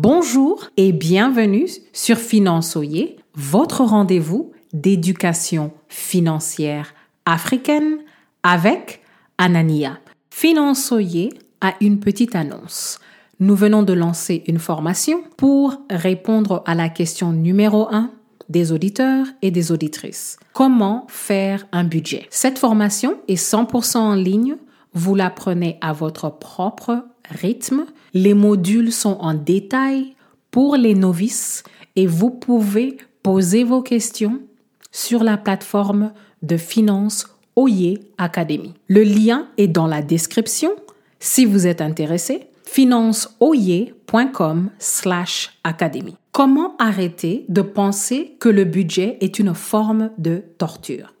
Bonjour et bienvenue sur Finançoyer, votre rendez-vous d'éducation financière africaine avec Anania. Finançoyer a une petite annonce. Nous venons de lancer une formation pour répondre à la question numéro 1 des auditeurs et des auditrices. Comment faire un budget? Cette formation est 100% en ligne. Vous l'apprenez à votre propre rythme. Les modules sont en détail pour les novices et vous pouvez poser vos questions sur la plateforme de finance Oye Academy. Le lien est dans la description si vous êtes intéressé. financeoyer.com slash académie. Comment arrêter de penser que le budget est une forme de torture?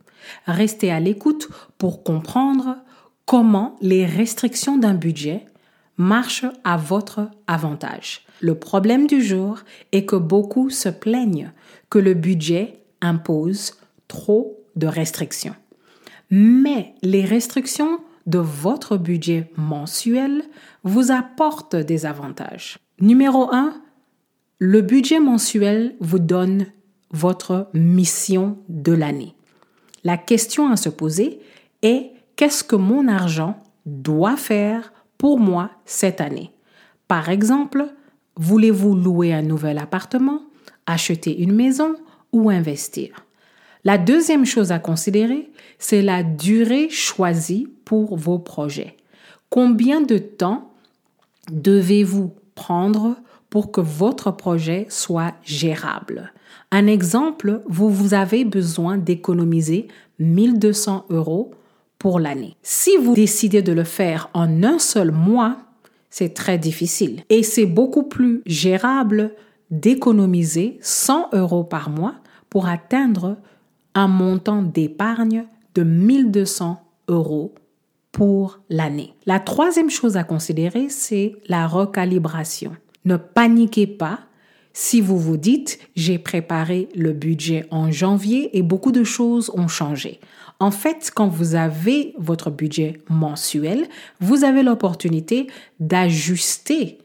Restez à l'écoute pour comprendre comment les restrictions d'un budget marchent à votre avantage. Le problème du jour est que beaucoup se plaignent que le budget impose trop de restrictions. Mais les restrictions de votre budget mensuel vous apportent des avantages. Numéro 1, le budget mensuel vous donne votre mission de l'année. La question à se poser est qu'est-ce que mon argent doit faire pour moi cette année Par exemple, voulez-vous louer un nouvel appartement, acheter une maison ou investir? La deuxième chose à considérer, c'est la durée choisie pour vos projets. Combien de temps devez-vous prendre pour que votre projet soit gérable? Un exemple, vous, avez besoin d'économiser 1200 euros pour l'année. Si vous décidez de le faire en un seul mois, c'est très difficile. Et c'est beaucoup plus gérable d'économiser 100 euros par mois pour atteindre un montant d'épargne de 1200 euros pour l'année. La troisième chose à considérer, c'est la recalibration. Ne paniquez pas si vous vous dites j'ai préparé le budget en janvier et beaucoup de choses ont changé. En fait, quand vous avez votre budget mensuel, vous avez l'opportunité d'ajuster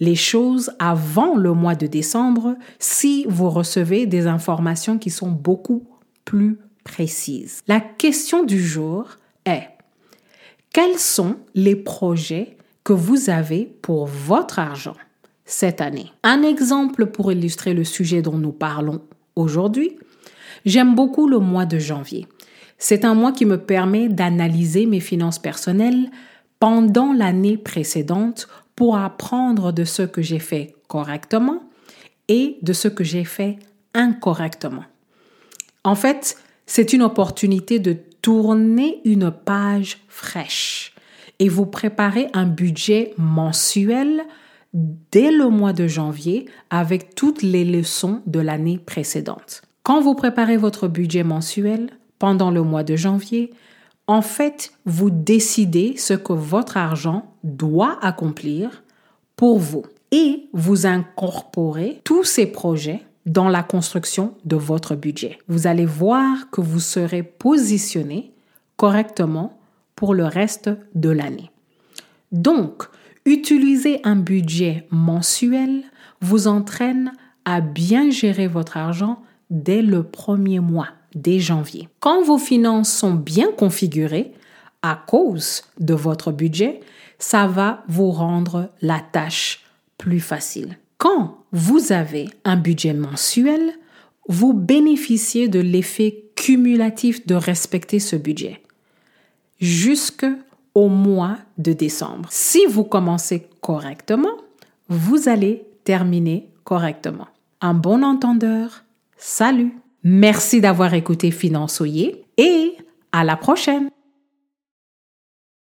les choses avant le mois de décembre si vous recevez des informations qui sont beaucoup plus précises. La question du jour est quels sont les projets que vous avez pour votre argent? Cette année. Un exemple pour illustrer le sujet dont nous parlons aujourd'hui. J'aime beaucoup le mois de janvier. C'est un mois qui me permet d'analyser mes finances personnelles pendant l'année précédente pour apprendre de ce que j'ai fait correctement et de ce que j'ai fait incorrectement. En fait, c'est une opportunité de tourner une page fraîche et vous préparer un budget mensuel dès le mois de janvier avec toutes les leçons de l'année précédente. Quand vous préparez votre budget mensuel pendant le mois de janvier, en fait, vous décidez ce que votre argent doit accomplir pour vous et vous incorporez tous ces projets dans la construction de votre budget. Vous allez voir que vous serez positionné correctement pour le reste de l'année. Donc, Utiliser un budget mensuel vous entraîne à bien gérer votre argent dès le premier mois, dès janvier. Quand vos finances sont bien configurées, à cause de votre budget, ça va vous rendre la tâche plus facile. Quand vous avez un budget mensuel, vous bénéficiez de l'effet cumulatif de respecter ce budget jusque au mois de décembre. Si vous commencez correctement, vous allez terminer correctement. Un bon entendeur, salut. Merci d'avoir écouté Finançoyer et à la prochaine.